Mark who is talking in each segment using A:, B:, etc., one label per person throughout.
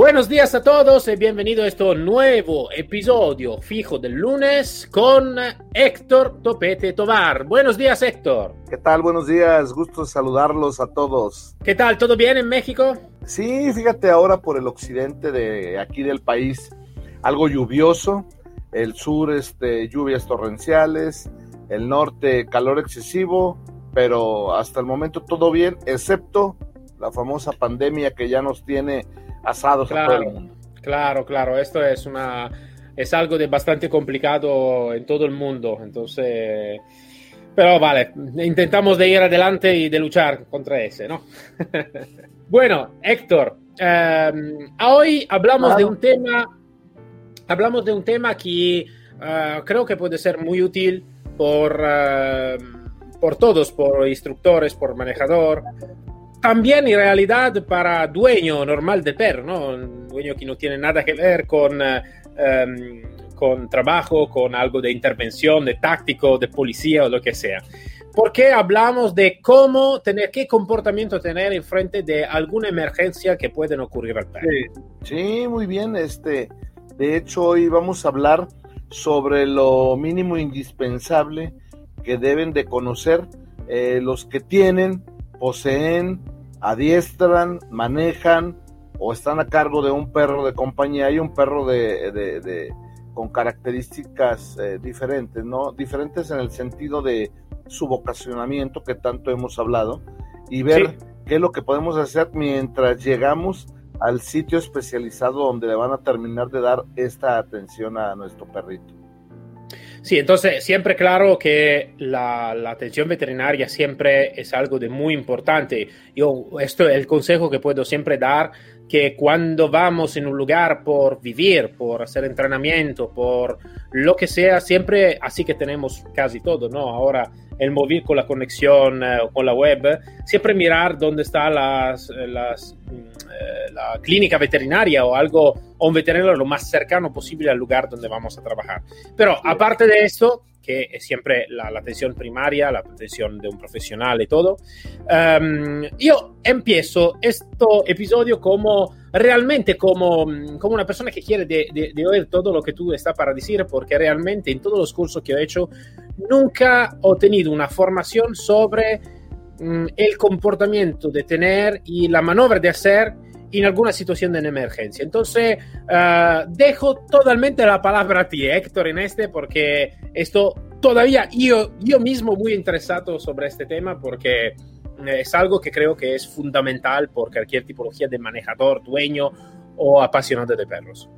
A: Buenos días a todos y bienvenido a este nuevo episodio fijo del lunes con Héctor Topete Tobar. Buenos días, Héctor.
B: ¿Qué tal? Buenos días, gusto saludarlos a todos.
A: ¿Qué tal? ¿Todo bien en México?
B: Sí, fíjate ahora por el occidente de aquí del país, algo lluvioso, el sur este lluvias torrenciales, el norte calor excesivo, pero hasta el momento todo bien, excepto la famosa pandemia que ya nos tiene asados
A: claro,
B: a todo el mundo.
A: Claro, claro, esto es una es algo de bastante complicado en todo el mundo, entonces pero vale, intentamos de ir adelante y de luchar contra ese, ¿no? bueno, Héctor, eh, hoy hablamos claro. de un tema hablamos de un tema que uh, creo que puede ser muy útil por, uh, por todos, por instructores, por manejador, también en realidad para dueño normal de perro, ¿no? Un dueño que no tiene nada que ver con, um, con trabajo, con algo de intervención, de táctico, de policía o lo que sea. Porque hablamos de cómo tener, qué comportamiento tener en frente de alguna emergencia que pueden ocurrir al perro.
B: Sí, sí, muy bien. Este, de hecho, hoy vamos a hablar sobre lo mínimo indispensable que deben de conocer eh, los que tienen, poseen, adiestran, manejan o están a cargo de un perro de compañía. Hay un perro de, de, de con características eh, diferentes, ¿no? Diferentes en el sentido de su vocacionamiento que tanto hemos hablado y ver sí. qué es lo que podemos hacer mientras llegamos al sitio especializado donde le van a terminar de dar esta atención a nuestro perrito.
A: Sí, entonces siempre claro que la, la, atención veterinaria siempre es algo de muy importante. Yo, esto es el consejo que puedo siempre dar, que cuando vamos en un lugar por vivir, por hacer entrenamiento, por lo que sea, siempre, así que tenemos casi todo, ¿no? Ahora el móvil con la conexión eh, con la web, siempre mirar dónde está las, las, eh, la clínica veterinaria o algo, o un veterinario lo más cercano posible al lugar donde vamos a trabajar. Pero aparte de esto, que es siempre la, la, atención primaria, la atención de un profesional y todo, um, yo empiezo este episodio como realmente como, como una persona que quiere de, de, de, oír todo lo que tú estás para decir, porque realmente en todos los cursos que he hecho nunca he tenido una formación sobre um, el comportamiento de tener y la maniobra de hacer en alguna situación de emergencia. Entonces, uh, dejo totalmente la palabra a ti, Héctor, en este, porque esto todavía yo, yo mismo muy interesado sobre este tema, porque es algo que creo que es fundamental por cualquier tipología de manejador, dueño o apasionado de perros.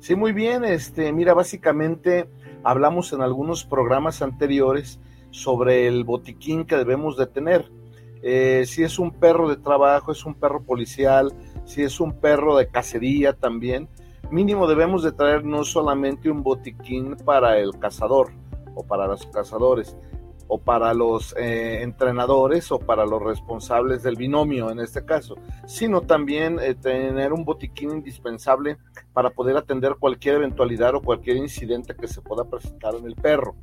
B: Sí, muy bien. Este, mira, básicamente hablamos en algunos programas anteriores sobre el botiquín que debemos de tener. Eh, si es un perro de trabajo, es un perro policial, si es un perro de cacería también, mínimo debemos de traer no solamente un botiquín para el cazador o para los cazadores, o para los eh, entrenadores o para los responsables del binomio en este caso, sino también eh, tener un botiquín indispensable para poder atender cualquier eventualidad o cualquier incidente que se pueda presentar en el perro.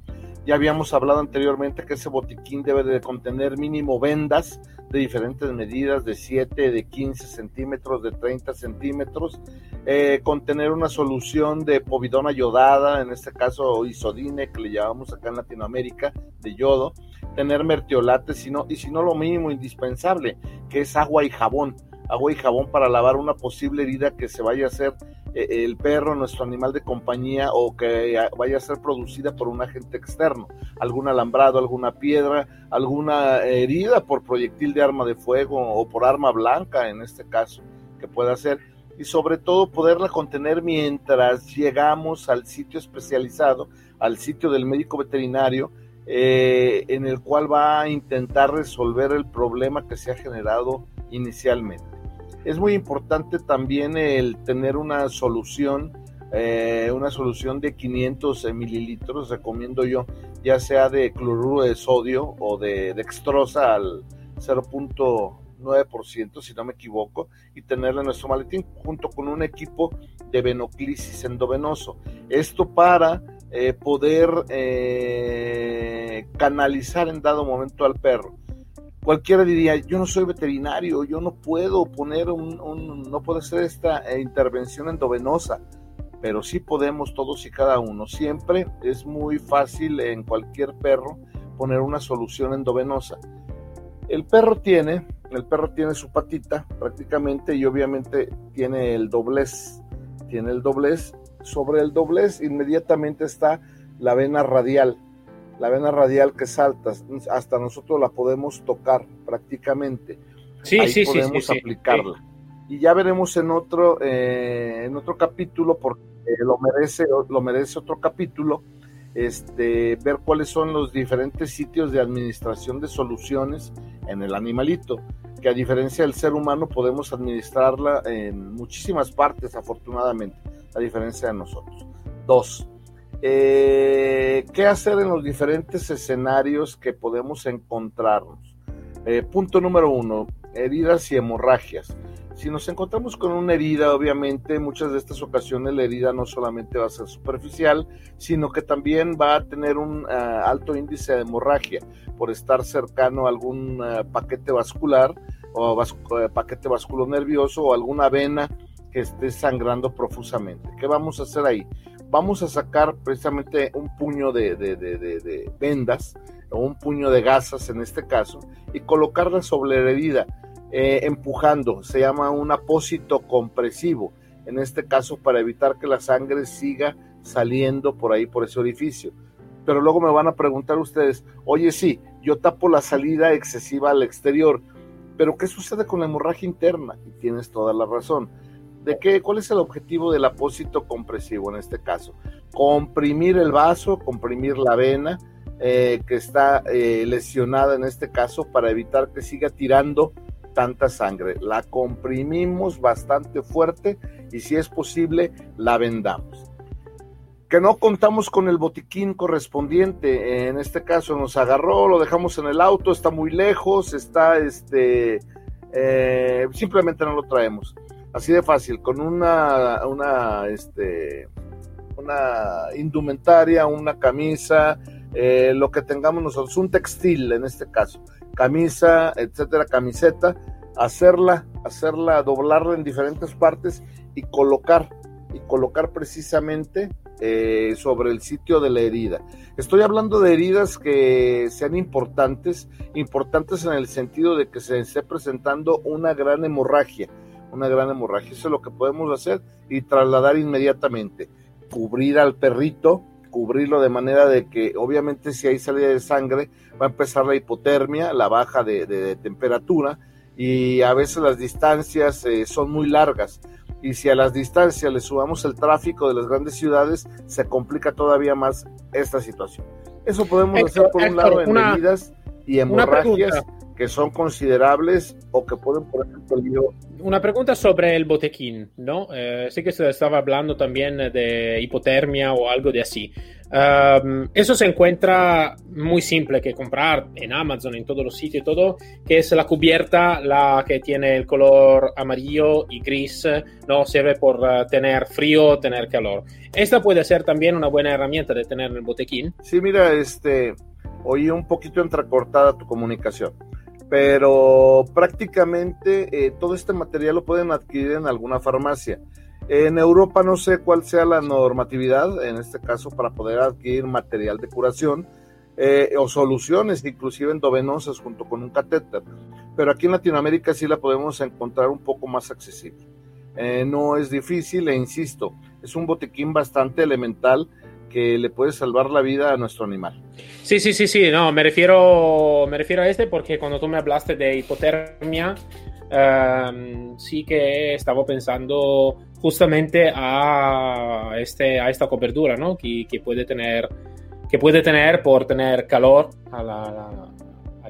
B: Ya habíamos hablado anteriormente que ese botiquín debe de contener mínimo vendas de diferentes medidas, de 7, de 15 centímetros, de 30 centímetros, eh, contener una solución de povidona yodada, en este caso isodine, que le llamamos acá en Latinoamérica, de yodo, tener mertiolate, sino, y si no lo mínimo indispensable, que es agua y jabón, agua y jabón para lavar una posible herida que se vaya a hacer el perro, nuestro animal de compañía o que vaya a ser producida por un agente externo, algún alambrado, alguna piedra, alguna herida por proyectil de arma de fuego o por arma blanca en este caso que pueda ser. Y sobre todo poderla contener mientras llegamos al sitio especializado, al sitio del médico veterinario, eh, en el cual va a intentar resolver el problema que se ha generado inicialmente es muy importante también el tener una solución eh, una solución de 500 mililitros, recomiendo yo, ya sea de cloruro de sodio o de dextrosa al 0.9%, si no me equivoco, y tenerla en nuestro maletín junto con un equipo de venoclisis endovenoso. Esto para eh, poder eh, canalizar en dado momento al perro. Cualquiera diría, yo no soy veterinario, yo no puedo poner un, no puedo hacer esta eh, intervención endovenosa, pero sí podemos todos y cada uno. Siempre es muy fácil en cualquier perro poner una solución endovenosa. El perro tiene, el perro tiene su patita prácticamente y obviamente tiene el doblez, tiene el doblez. Sobre el doblez inmediatamente está la vena radial, la vena radial que salta, hasta nosotros la podemos tocar prácticamente.
A: Sí,
B: Ahí
A: sí,
B: podemos
A: sí,
B: aplicarla. Y ya veremos en otro, eh, en otro capítulo, porque lo merece, lo merece otro capítulo, este, ver cuáles son los diferentes sitios de administración de soluciones en el animalito, que a diferencia del ser humano podemos administrarla en muchísimas partes, afortunadamente, a diferencia de nosotros. Dos, eh, ¿qué hacer en los diferentes escenarios que podemos encontrarnos? Eh, punto número uno, heridas y hemorragias. Si nos encontramos con una herida, obviamente, muchas de estas ocasiones la herida no solamente va a ser superficial, sino que también va a tener un uh, alto índice de hemorragia por estar cercano a algún paquete vascular o paquete nervioso o alguna vena que esté sangrando profusamente. ¿Qué vamos a hacer ahí? Vamos a sacar precisamente un puño de, vendas o un puño de gasas en este caso y colocarlas sobre la herida eh, empujando, se llama un apósito compresivo, en este caso para evitar que la sangre siga saliendo por ahí, por ese orificio. Pero luego me van a preguntar ustedes, oye sí, yo tapo la salida excesiva al exterior, pero ¿qué sucede con la hemorragia interna? Y tienes toda la razón. ¿De qué? ¿Cuál es el objetivo del apósito compresivo en este caso? Comprimir el vaso, comprimir la vena eh, que está eh, lesionada en este caso para evitar que siga tirando tanta sangre. La comprimimos bastante fuerte y si es posible la vendamos. Que no contamos con el botiquín correspondiente, en este caso nos agarró, lo dejamos en el auto, está muy lejos, está este, eh, simplemente no lo traemos. Así de fácil, con una, una, este, una indumentaria, una camisa, eh, lo que tengamos nosotros, un textil en este caso, camisa, etcétera, camiseta, hacerla, hacerla, doblarla en diferentes partes y colocar, y colocar precisamente eh, sobre el sitio de la herida. Estoy hablando de heridas que sean importantes, importantes en el sentido de que se esté presentando una gran hemorragia, una gran hemorragia. Eso es lo que podemos hacer y trasladar inmediatamente. Cubrir al perrito, cubrirlo de manera de que obviamente si hay salida de sangre va a empezar la hipotermia, la baja de, temperatura y a veces las distancias eh, son muy largas y si a las distancias le subamos el tráfico de las grandes ciudades se complica todavía más esta situación. Eso podemos hacer por un lado en medidas y hemorragias que son considerables o que pueden poner en peligro.
A: Una pregunta sobre el botequín, ¿no? Eh, sé que se estaba hablando también de hipotermia o algo de así. Um, eso se encuentra muy simple que comprar en Amazon, en todos los sitios y todo, que es la cubierta, la que tiene el color amarillo y gris, no sirve por uh, tener frío, tener calor. Esta puede ser también una buena herramienta de tener en el botequín.
B: Sí, mira, este, oí un poquito entrecortada tu comunicación pero prácticamente eh, todo este material lo pueden adquirir en alguna farmacia. En Europa no sé cuál sea la normatividad, en este caso, para poder adquirir material de curación eh, o soluciones, inclusive endovenosas junto con un catéter, pero aquí en Latinoamérica sí la podemos encontrar un poco más accesible. Eh, no es difícil e insisto, es un botiquín bastante elemental que le puede salvar la vida a nuestro animal.
A: Sí, sí, sí, sí, no, me refiero, me refiero a este porque cuando tú me hablaste de hipotermia, um, sí que estaba pensando justamente a, este, a esta cobertura, ¿no? Que, que, puede tener, que puede tener por tener calor a la,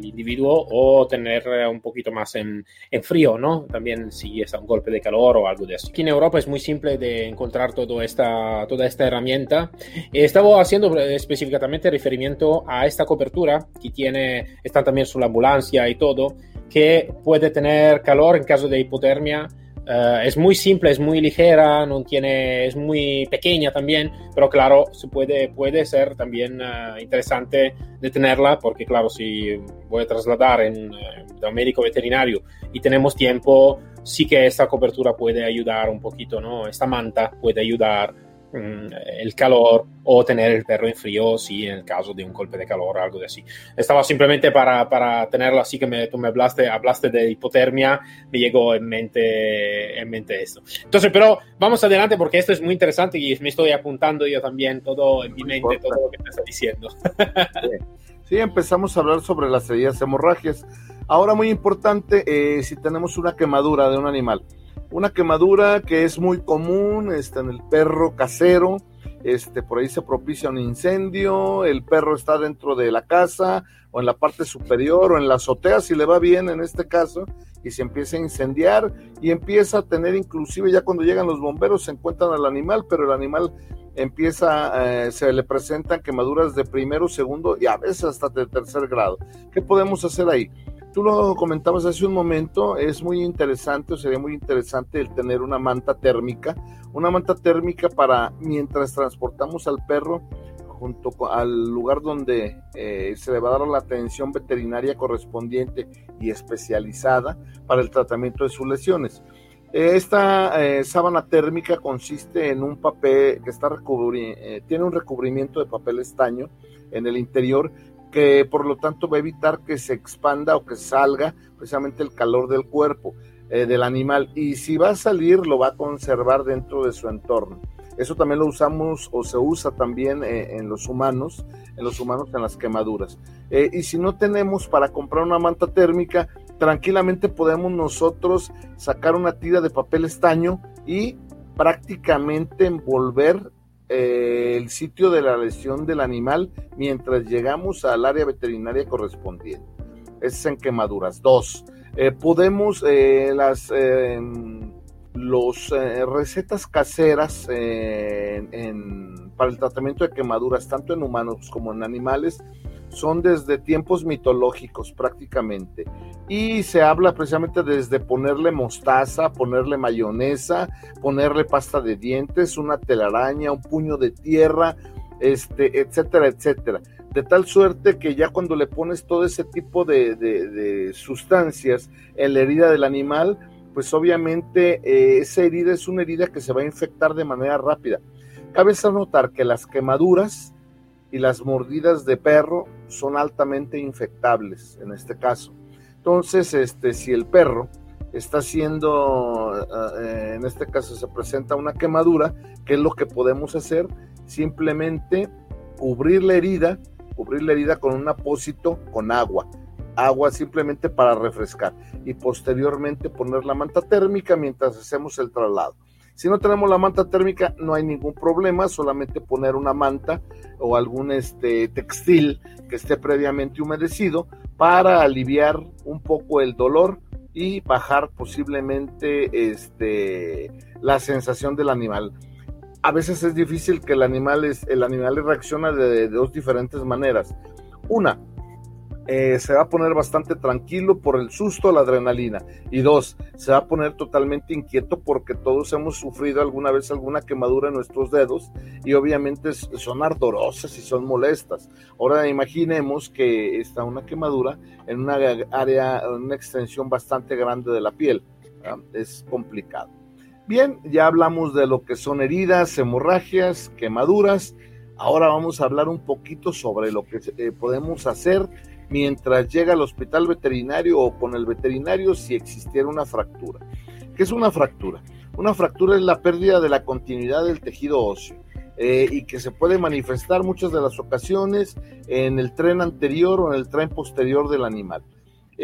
A: al individuo o tener un poquito más en, en, frío, ¿no? También si es un golpe de calor o algo de eso. Aquí en Europa es muy simple de encontrar todo esta, toda esta herramienta. Estaba haciendo específicamente referimiento a esta cobertura que tiene, está también la ambulancia y todo, que puede tener calor en caso de hipotermia Uh, es muy simple, es muy ligera, no tiene, es muy pequeña también, pero claro, se puede, puede ser también uh, interesante de tenerla porque claro, si voy a trasladar en, uh, un médico veterinario y tenemos tiempo, sí que esta cobertura puede ayudar un poquito, ¿no? Esta manta puede ayudar el calor o tener el perro en frío si en el caso de un golpe de calor o algo de así. Estaba simplemente para, para tenerlo así que me, tú me hablaste, hablaste de hipotermia, me llegó en mente, en mente esto. Entonces, pero vamos adelante porque esto es muy interesante y me estoy apuntando yo también todo en mi mente, todo lo que me está diciendo.
B: Sí, empezamos a hablar sobre las heridas hemorragias. Ahora muy importante, eh, si tenemos una quemadura de un animal, una quemadura que es muy común está en el perro casero, este, por ahí se propicia un incendio, el perro está dentro de la casa o en la parte superior o en la azotea, si le va bien en este caso, y se empieza a incendiar y empieza a tener inclusive ya cuando llegan los bomberos se encuentran al animal, pero el animal empieza, eh, se le presentan quemaduras de primero, segundo y a veces hasta de tercer grado. ¿Qué podemos hacer ahí? Tú lo comentabas hace un momento, es muy interesante o sería muy interesante el tener una manta térmica, una manta térmica para mientras transportamos al perro junto al lugar donde eh, se le va a dar la atención veterinaria correspondiente y especializada para el tratamiento de sus lesiones. Esta eh, sábana térmica consiste en un papel que está eh, tiene un recubrimiento de papel estaño en el interior que por lo tanto va a evitar que se expanda o que salga precisamente el calor del cuerpo eh, del animal y si va a salir lo va a conservar dentro de su entorno. Eso también lo usamos o se usa también eh, en los humanos, en los humanos en las quemaduras. Eh, y si no tenemos para comprar una manta térmica, tranquilamente podemos nosotros sacar una tira de papel estaño y prácticamente envolver eh, el sitio de la lesión del animal mientras llegamos al área veterinaria correspondiente. Es en quemaduras. Dos, eh, podemos eh, las los recetas caseras para el tratamiento de quemaduras, tanto en humanos como en animales, son desde tiempos mitológicos prácticamente. Y se habla precisamente desde ponerle mostaza, ponerle mayonesa, ponerle pasta de dientes, una telaraña, un puño de tierra, este, etcétera, etcétera. De tal suerte que ya cuando le pones todo ese tipo de, sustancias en la herida del animal, pues obviamente eh, esa herida es una herida que se va a infectar de manera rápida. Cabe notar que las quemaduras y las mordidas de perro son altamente infectables en este caso. Entonces, este, si el perro está haciendo, eh, en este caso se presenta una quemadura, ¿qué es lo que podemos hacer? Simplemente cubrir la herida, cubrir la herida con un apósito con agua, agua simplemente para refrescar y posteriormente poner la manta térmica mientras hacemos el traslado. Si no tenemos la manta térmica, no hay ningún problema, solamente poner una manta o algún este, textil que esté previamente humedecido para aliviar un poco el dolor y bajar posiblemente este, la sensación del animal. A veces es difícil que el animal, es, el animal reacciona de dos diferentes maneras. Una, eh, se va a poner bastante tranquilo por el susto, la adrenalina. Y dos, se va a poner totalmente inquieto porque todos hemos sufrido alguna vez alguna quemadura en nuestros dedos y obviamente son ardorosas y son molestas. Ahora imaginemos que está una quemadura en una área, una extensión bastante grande de la piel. Es complicado. Bien, ya hablamos de lo que son heridas, hemorragias, quemaduras. Ahora vamos a hablar un poquito sobre lo que eh, podemos hacer mientras llega al hospital veterinario o con el veterinario si existiera una fractura. ¿Qué es una fractura? Una fractura es la pérdida de la continuidad del tejido óseo eh, y que se puede manifestar muchas de las ocasiones en el tren anterior o en el tren posterior del animal.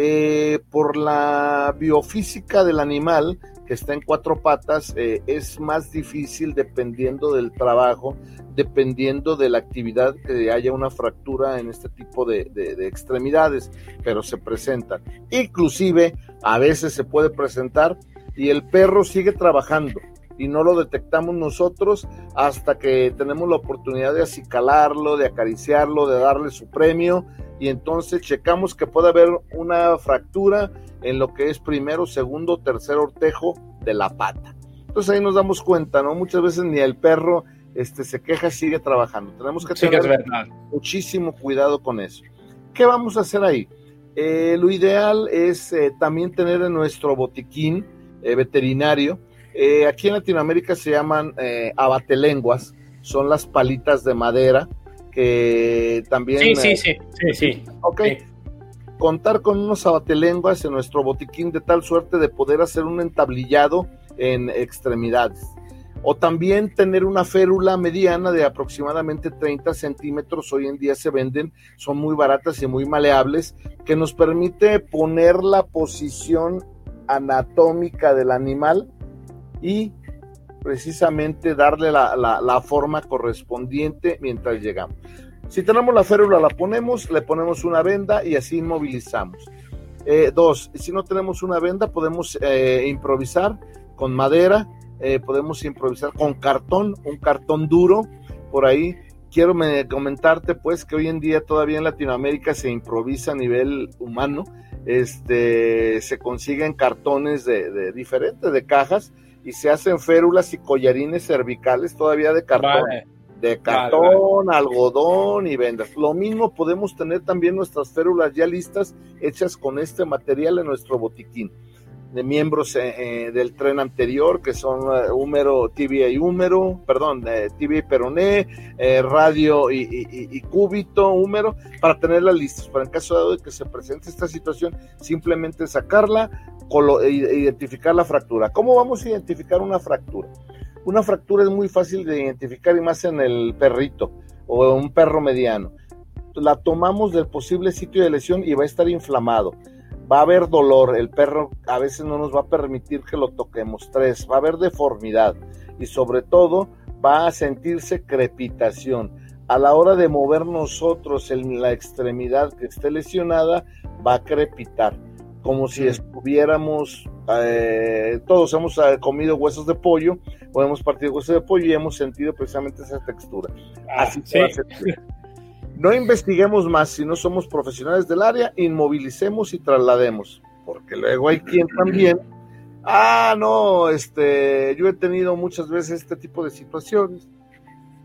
B: Eh, por la biofísica del animal, que está en cuatro patas, eh, es más difícil dependiendo del trabajo, dependiendo de la actividad que haya una fractura en este tipo de, de extremidades, pero se presentan. Inclusive, a veces se puede presentar y el perro sigue trabajando y no lo detectamos nosotros hasta que tenemos la oportunidad de acicalarlo, de acariciarlo, de darle su premio y entonces checamos que puede haber una fractura en lo que es primero, segundo, tercer ortejo de la pata. Entonces ahí nos damos cuenta, ¿no? Muchas veces ni el perro este, se queja, sigue trabajando. Tenemos que tener muchísimo cuidado con eso. ¿Qué vamos a hacer ahí? Eh, lo ideal es eh, también tener en nuestro botiquín eh, veterinario, aquí en Latinoamérica se llaman abatelenguas, son las palitas de madera que también...
A: Sí, sí, sí, sí, sí.
B: Ok. Contar con unos abatelenguas en nuestro botiquín de tal suerte de poder hacer un entablillado en extremidades. O también tener una férula mediana de aproximadamente 30 centímetros. Hoy en día se venden, son muy baratas y muy maleables, que nos permite poner la posición anatómica del animal y precisamente darle la, forma correspondiente mientras llegamos. Si tenemos la férula, la ponemos, le ponemos una venda y así inmovilizamos. Eh, dos, si no tenemos una venda, podemos eh, improvisar con madera, eh, podemos improvisar con cartón, un cartón duro por ahí. Quiero comentarte pues que hoy en día todavía en Latinoamérica se improvisa a nivel humano, este, se consiguen cartones de, de diferentes, de cajas, y se hacen férulas y collarines cervicales todavía de cartón. De cartón, algodón y vendas. Lo mismo podemos tener también nuestras férulas ya listas, hechas con este material en nuestro botiquín de miembros eh, eh, del tren anterior, que son uh, húmero, tibia y húmero, perdón, eh, tibia y peroné, radio y, cúbito, húmero, para tenerlas listas. Para en caso de que se presente esta situación, simplemente sacarla, identificar la fractura. ¿Cómo vamos a identificar una fractura? Una fractura es muy fácil de identificar y más en el perrito o un perro mediano. La tomamos del posible sitio de lesión y va a estar inflamado va a haber dolor, el perro a veces no nos va a permitir que lo toquemos. Tres, va a haber deformidad y sobre todo va a sentirse crepitación. A la hora de mover nosotros en la extremidad que esté lesionada, va a crepitar, como si estuviéramos, eh, todos hemos eh, comido huesos de pollo o hemos partido huesos de pollo y hemos sentido precisamente esa textura.
A: Ah, Así sí.
B: No investiguemos más si no somos profesionales del área, inmovilicemos y traslademos, porque luego hay quien también, ah, no, este, yo he tenido muchas veces este tipo de situaciones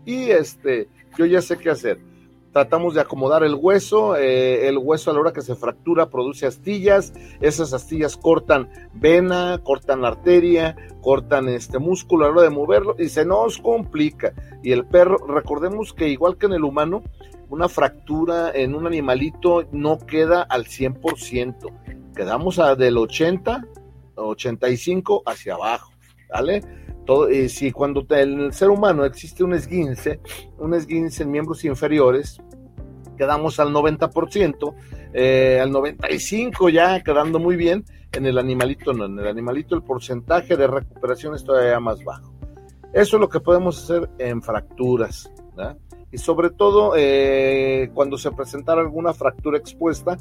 B: y este, yo ya sé qué hacer. Tratamos de acomodar el hueso, eh, el hueso a la hora que se fractura produce astillas, esas astillas cortan vena, cortan arteria, cortan este músculo a la hora de moverlo y se nos complica. Y el perro, recordemos que igual que en el humano, una fractura en un animalito no queda al 100%, quedamos a del 80, 85 hacia abajo, ¿vale? Eh, si cuando en el ser humano existe un esguince, un esguince en miembros inferiores, quedamos al 90%, eh, al 95% ya quedando muy bien, en el animalito no, en el animalito el porcentaje de recuperación es todavía más bajo. Eso es lo que podemos hacer en fracturas. ¿verdad? Y sobre todo eh, cuando se presentara alguna fractura expuesta,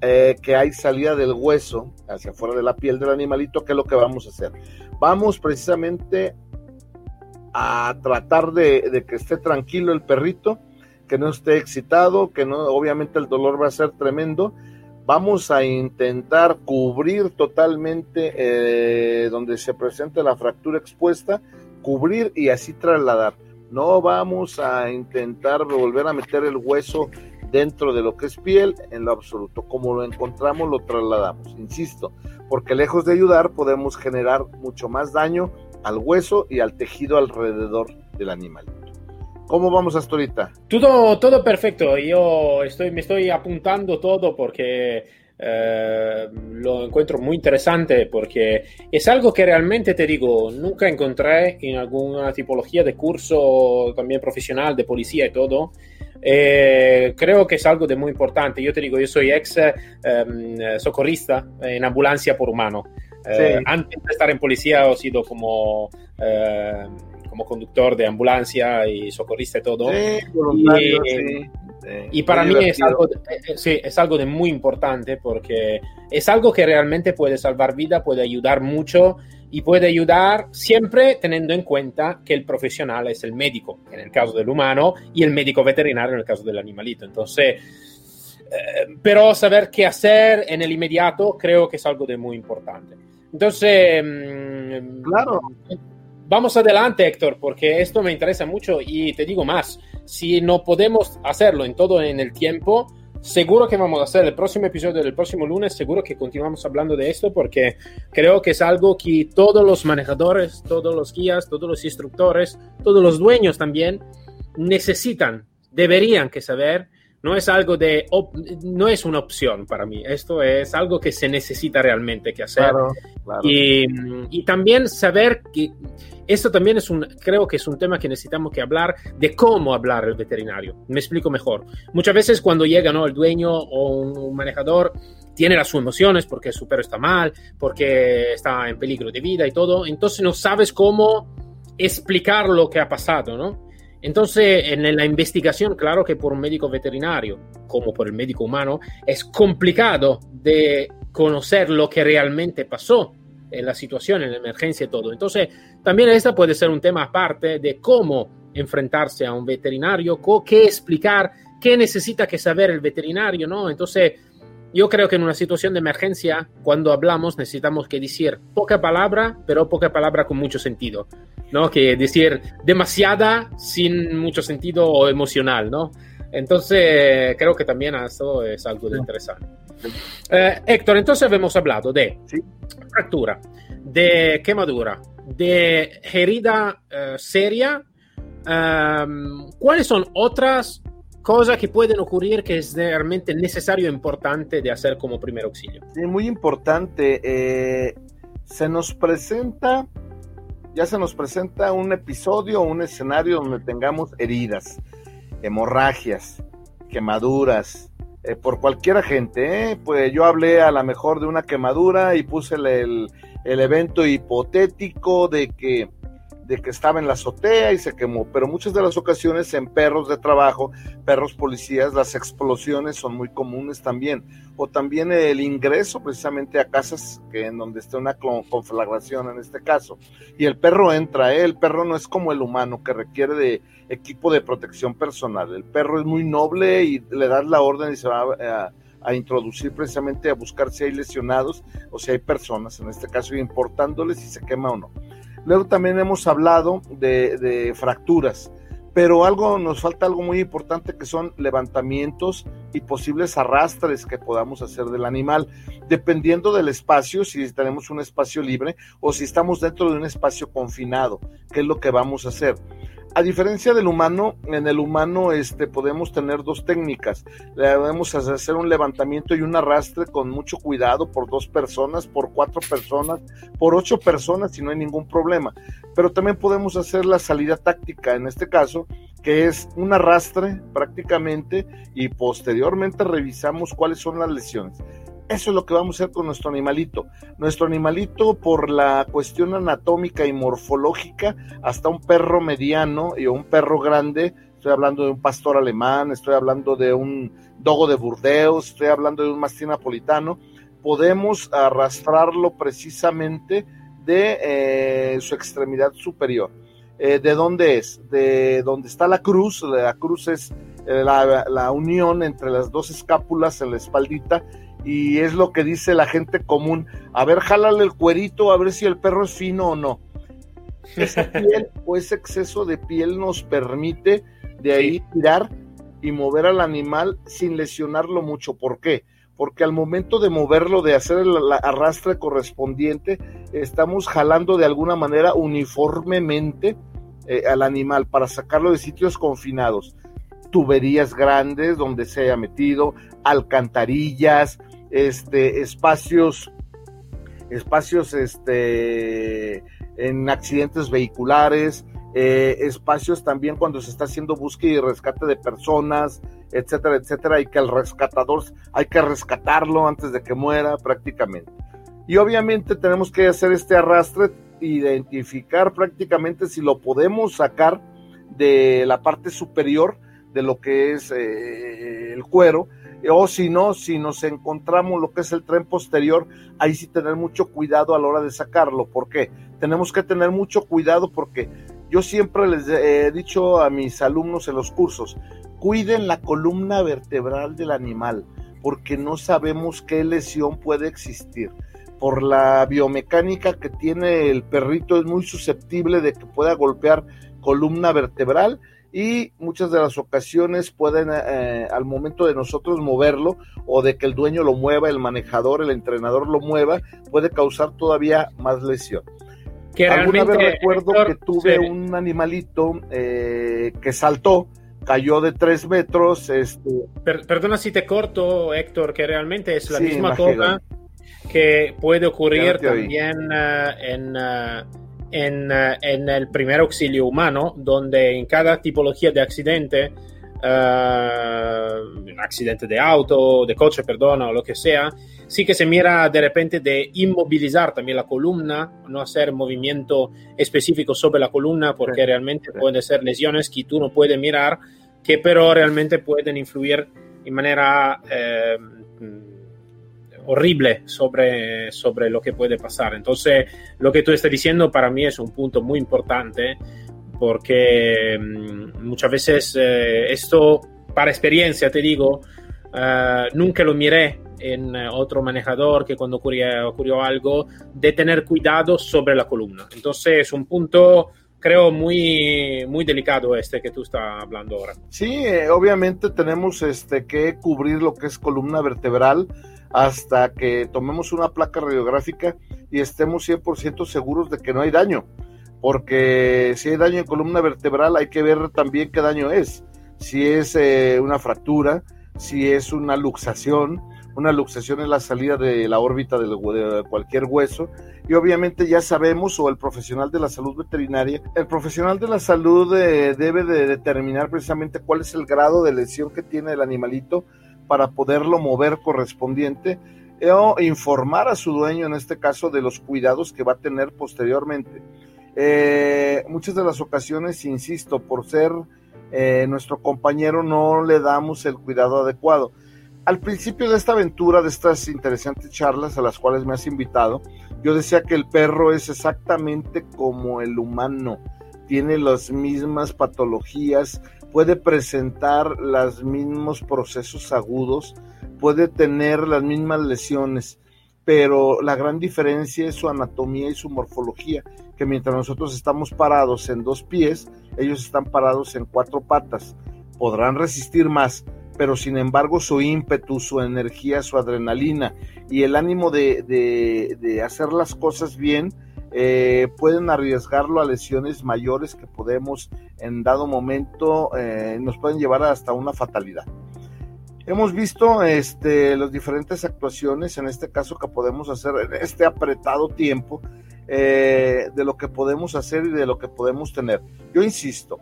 B: eh, que hay salida del hueso hacia afuera de la piel del animalito, ¿qué es lo que vamos a hacer? Vamos precisamente a tratar de, que esté tranquilo el perrito, que no esté excitado, que no, obviamente el dolor va a ser tremendo. Vamos a intentar cubrir totalmente eh, donde se presente la fractura expuesta, cubrir y así trasladar no vamos a intentar volver a meter el hueso dentro de lo que es piel en lo absoluto. Como lo encontramos, lo trasladamos. Insisto, porque lejos de ayudar podemos generar mucho más daño al hueso y al tejido alrededor del animal. ¿Cómo vamos hasta ahorita?
A: Todo, todo perfecto. Yo estoy, me estoy apuntando todo porque eh, lo encuentro muy interesante porque es algo que realmente te digo, nunca encontré en alguna tipología de curso también profesional de policía y todo. Eh, creo que es algo de muy importante. Yo te digo, yo soy ex em, socorrista en ambulancia por humano. Eh, antes de estar en policía he sido como, eh, como conductor de ambulancia y socorrista y todo. y, para mí es algo, sí, es algo de muy importante porque es algo que realmente puede salvar vida, puede ayudar mucho y puede ayudar siempre teniendo en cuenta que el profesional es el médico, en el caso del humano, y el médico veterinario en el caso del animalito. Entonces, eh, pero saber qué hacer en el inmediato creo que es algo de muy importante. Entonces, mm, claro. Vamos adelante, Héctor, porque esto me interesa mucho y te digo más, si no podemos hacerlo en todo en el tiempo, seguro que vamos a hacer el próximo episodio del próximo lunes, seguro que continuamos hablando de esto porque creo que es algo que todos los manejadores, todos los guías, todos los instructores, todos los dueños también necesitan, deberían que saber. No es algo de, no es una opción para mí, esto es algo que se necesita realmente que hacer. Y, y también saber que esto también es un, creo que es un tema que necesitamos que hablar de cómo hablar el veterinario. Me explico mejor. Muchas veces cuando llega ¿no? el dueño o un, manejador, tiene las sus emociones porque su perro está mal, porque está en peligro de vida y todo, entonces no sabes cómo explicar lo que ha pasado, ¿no? Entonces, en la investigación, claro que por un médico veterinario, como por el médico humano, es complicado de conocer lo que realmente pasó la situación, en la emergencia y todo. Entonces, también esta puede ser un tema aparte de cómo enfrentarse a un veterinario, qué explicar, qué necesita que saber el veterinario, ¿no? Entonces, yo creo que en una situación de emergencia, cuando hablamos, necesitamos que decir poca palabra, pero poca palabra con mucho sentido, ¿no? Que decir demasiada sin mucho sentido o emocional, ¿no? Entonces, creo que también eso es algo de interesante. Eh, Héctor, entonces hemos hablado de fractura, de quemadura, de herida eh, seria. Em, ¿Cuáles son otras cosas que pueden ocurrir que es realmente necesario e importante de hacer como primer auxilio?
B: Sí, muy importante. Eh, se nos presenta, ya se nos presenta un episodio, un escenario donde tengamos heridas, hemorragias, quemaduras, eh, por cualquier agente. ¿eh? Pues yo hablé a lo mejor de una quemadura y puse el, el, evento hipotético de que de que estaba en la azotea y se quemó, pero muchas de las ocasiones en perros de trabajo, perros policías, las explosiones son muy comunes también, o también el ingreso precisamente a casas que en donde esté una conflagración en este caso, y el perro entra, ¿eh? el perro no es como el humano que requiere de equipo de protección personal, el perro es muy noble y le das la orden y se va a, introducir precisamente a buscar si hay lesionados o si hay personas, en este caso, importándoles si se quema o no. Luego también hemos hablado de, fracturas, pero algo nos falta algo muy importante que son levantamientos y posibles arrastres que podamos hacer del animal, dependiendo del espacio, si tenemos un espacio libre o si estamos dentro de un espacio confinado, qué es lo que vamos a hacer a diferencia del humano, en el humano este, podemos tener dos técnicas. Podemos hacer un levantamiento y un arrastre con mucho cuidado por dos personas, por cuatro personas, por ocho personas si no hay ningún problema. Pero también podemos hacer la salida táctica, en este caso, que es un arrastre prácticamente y posteriormente revisamos cuáles son las lesiones. Eso es lo que vamos a hacer con nuestro animalito. Nuestro animalito, por la cuestión anatómica y morfológica, hasta un perro mediano y un perro grande, estoy hablando de un pastor alemán, estoy hablando de un dogo de Burdeos, estoy hablando de un mastín napolitano, podemos arrastrarlo precisamente de eh, su extremidad superior. Eh, ¿De dónde es? De donde está la cruz. La cruz es eh, la, la unión entre las dos escápulas en la espaldita y es lo que dice la gente común. A ver, jálale el cuerito, a ver si el perro es fino o no. Esa piel o ese exceso de piel nos permite de ahí tirar y mover al animal sin lesionarlo mucho. ¿Por qué? Porque al momento de moverlo, de hacer el arrastre correspondiente, estamos jalando de alguna manera uniformemente eh, al animal para sacarlo de sitios confinados tuberías grandes donde se haya metido, alcantarillas, este, espacios, espacios este, en accidentes vehiculares, eh, espacios también cuando se está haciendo búsqueda y rescate de personas, etcétera, etcétera, y que el rescatador hay que rescatarlo antes de que muera prácticamente. Y obviamente tenemos que hacer este arrastre, identificar prácticamente si lo podemos sacar de la parte superior de lo que es eh, el cuero, o si no, si nos encontramos lo que es el tren posterior, ahí sí tener mucho cuidado a la hora de sacarlo. ¿Por qué? Tenemos que tener mucho cuidado porque yo siempre les he dicho a mis alumnos en los cursos, cuiden la columna vertebral del animal, porque no sabemos qué lesión puede existir. Por la biomecánica que tiene el perrito es muy susceptible de que pueda golpear columna vertebral y muchas de las ocasiones pueden eh, al momento de nosotros moverlo o de que el dueño lo mueva, el manejador, el entrenador lo mueva, puede causar todavía más lesión. Que Alguna vez recuerdo que tuve un animalito eh, que saltó, cayó de tres metros. Este...
A: perdona si te corto, Héctor, que realmente es la misma cosa que puede ocurrir también uh, en... Uh, en, eh, en, el primer auxilio humano, donde en cada tipología de accidente, uh, accidente de auto, de coche, perdón, o lo que sea, sí que se mira de repente de inmovilizar también la columna, no hacer movimiento específico sobre la columna, porque sí, realmente sí. pueden ser lesiones que tú no puedes mirar, que pero realmente pueden influir en manera... Eh, horrible sobre, sobre lo que puede pasar. Entonces, lo que tú estás diciendo para mí es un punto muy importante porque mmm, muchas veces eh, esto, para experiencia te digo, uh, nunca lo miré en otro manejador que cuando ocurrió, ocurrió algo, de tener cuidado sobre la columna. Entonces, es un punto creo muy muy delicado este que tú estás hablando ahora.
B: Sí, eh, obviamente tenemos este que cubrir lo que es columna vertebral hasta que tomemos una placa radiográfica y estemos 100% seguros de que no hay daño. Porque si hay daño en columna vertebral hay que ver también qué daño es. Si es eh, una fractura, si es una luxación, una luxación es la salida de la órbita de, cualquier hueso y obviamente ya sabemos o el profesional de la salud veterinaria, el profesional de la salud eh, debe de determinar precisamente cuál es el grado de lesión que tiene el animalito para poderlo mover correspondiente o informar a su dueño, en este caso, de los cuidados que va a tener posteriormente. Eh, muchas de las ocasiones, insisto, por ser eh, nuestro compañero no le damos el cuidado adecuado. Al principio de esta aventura, de estas interesantes charlas a las cuales me has invitado, yo decía que el perro es exactamente como el humano, tiene las mismas patologías, puede presentar los mismos procesos agudos, puede tener las mismas lesiones, pero la gran diferencia es su anatomía y su morfología, que mientras nosotros estamos parados en dos pies, ellos están parados en cuatro patas. Podrán resistir más, pero sin embargo su ímpetu, su energía, su adrenalina y el ánimo de, de, hacer las cosas bien, eh, pueden arriesgarlo a lesiones mayores que podemos en dado momento eh, nos pueden llevar hasta una fatalidad. Hemos visto este, las diferentes actuaciones, en este caso que podemos hacer en este apretado tiempo, eh, de lo que podemos hacer y de lo que podemos tener. Yo insisto,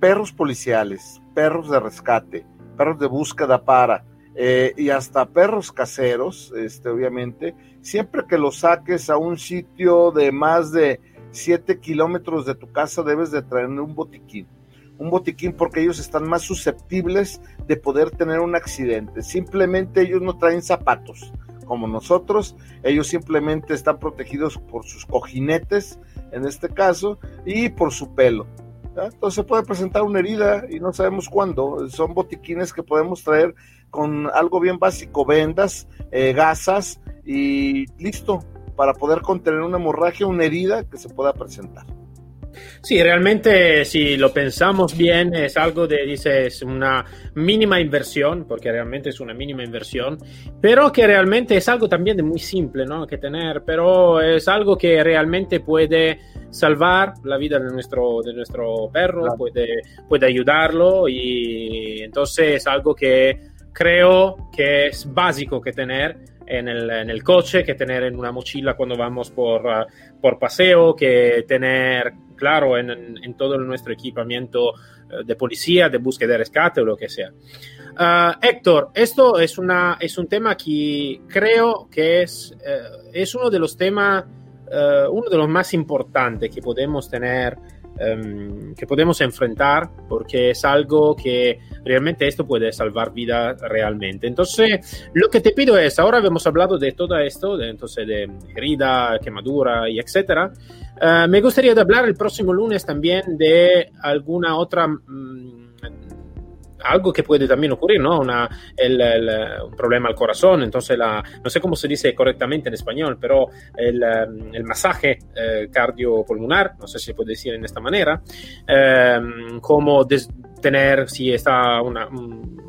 B: perros policiales, perros de rescate, perros de búsqueda para, y hasta perros caseros, este, obviamente, siempre que los saques a un sitio de más de 7 kilómetros de tu casa, debes de traer un botiquín. Un botiquín porque ellos están más susceptibles de poder tener un accidente. Simplemente ellos no traen zapatos como nosotros, ellos simplemente están protegidos por sus cojinetes, en este caso, y por su pelo. Entonces puede presentar una herida y no sabemos cuándo. Son botiquines que podemos traer con algo bien básico, vendas, eh, gasas y listo, para poder contener una hemorragia, una herida que se pueda presentar.
A: Sí, realmente si lo pensamos bien es algo de, dices, una mínima inversión, porque realmente es una mínima inversión, pero que realmente es algo también de muy simple, ¿no? Que tener, pero es algo que realmente puede salvar la vida de nuestro, de nuestro perro, claro. puede, puede ayudarlo y entonces es algo que creo que es básico que tener en el, en el coche, que tener en una mochila cuando vamos por, uh, por paseo, que tener claro, en, todo nuestro equipamiento de policía, de búsqueda de rescate o lo que sea. Uh, Héctor, esto es, una, es un tema que creo que es, uh, es uno de los temas, uh, uno de los más importantes que podemos tener um, que podemos enfrentar porque es algo que realmente esto puede salvar vida realmente. Entonces, lo que te pido es, ahora hemos hablado de todo esto, entonces de herida, quemadura y etcétera. Uh, me gustaría hablar el próximo lunes también de alguna otra... Um, algo que puede también ocurrir, ¿no? Una, el, el, un problema al corazón, entonces la, no sé cómo se dice correctamente en español, pero el, um, el masaje eh, cardiopulmonar, no sé si se puede decir en esta manera, eh, tener si está una... Un,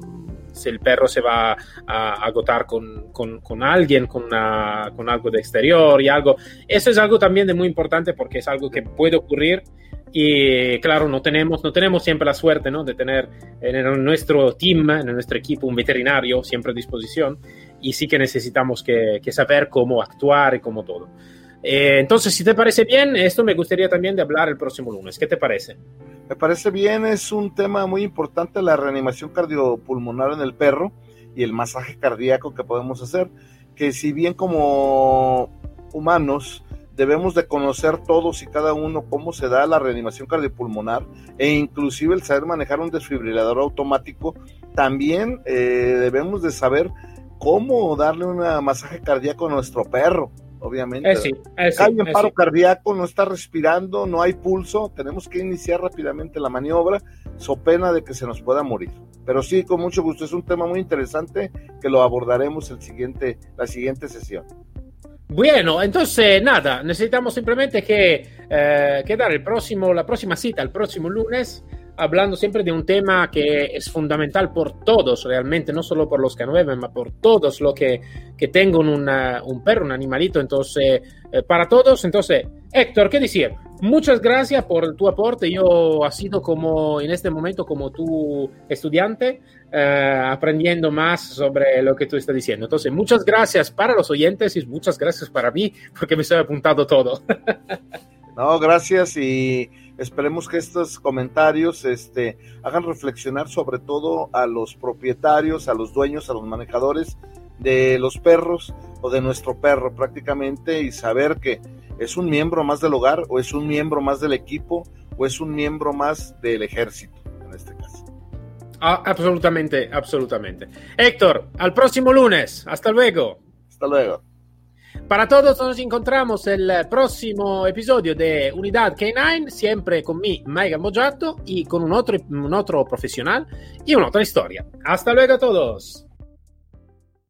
A: si el perro se va a agotar con, con, alguien, con, con algo de exterior y algo. Eso es algo también de muy importante porque es algo que puede ocurrir y claro, no tenemos, no tenemos siempre la suerte ¿no? de tener en nuestro team, en nuestro equipo, un veterinario siempre a disposición y sí que necesitamos que, que saber cómo actuar y cómo todo. Eh, entonces, si te parece bien, esto me gustaría también de hablar el próximo lunes. ¿Qué te parece?
B: Me parece bien, es un tema muy importante la reanimación cardiopulmonar en el perro y el masaje cardíaco que podemos hacer, que si bien como humanos debemos de conocer todos y cada uno cómo se da la reanimación cardiopulmonar e inclusive el saber manejar un desfibrilador automático, también eh, debemos de saber cómo darle un masaje cardíaco a nuestro perro, obviamente.
A: Eh sí, eh sí,
B: en paro sí. cardíaco, no está respirando, no hay pulso, tenemos que iniciar rápidamente la maniobra, so pena de que se nos pueda morir. Pero sí, con mucho gusto, es un tema muy interesante que lo abordaremos el siguiente, la siguiente sesión.
A: Bueno, entonces nada, necesitamos simplemente que eh, quedar el próximo, la próxima cita, el próximo lunes, hablando siempre de un tema que es fundamental por todos realmente, no solo por los que nueven, pero por todos los que, que tengan una, un perro, un animalito, entonces, eh, para todos. Entonces, Héctor, ¿qué decir? Muchas gracias por tu aporte. Yo ha sido como en este momento como tu estudiante, eh, aprendiendo más sobre lo que tú estás diciendo. Entonces, muchas gracias para los oyentes y muchas gracias para mí, porque me estoy apuntado todo.
B: no, gracias y Esperemos que estos comentarios este, hagan reflexionar sobre todo a los propietarios, a los dueños, a los manejadores de los perros o de nuestro perro prácticamente y saber que es un miembro más del hogar o es un miembro más del equipo o es un miembro más del ejército en este caso.
A: Ah, absolutamente, absolutamente. Héctor, al próximo lunes. Hasta luego.
B: Hasta luego.
A: Para todos nos encontramos el próximo episodio de Unidad K9, siempre con mi Maiga Mojato y con un otro, un otro profesional y una otra historia. Hasta luego a todos.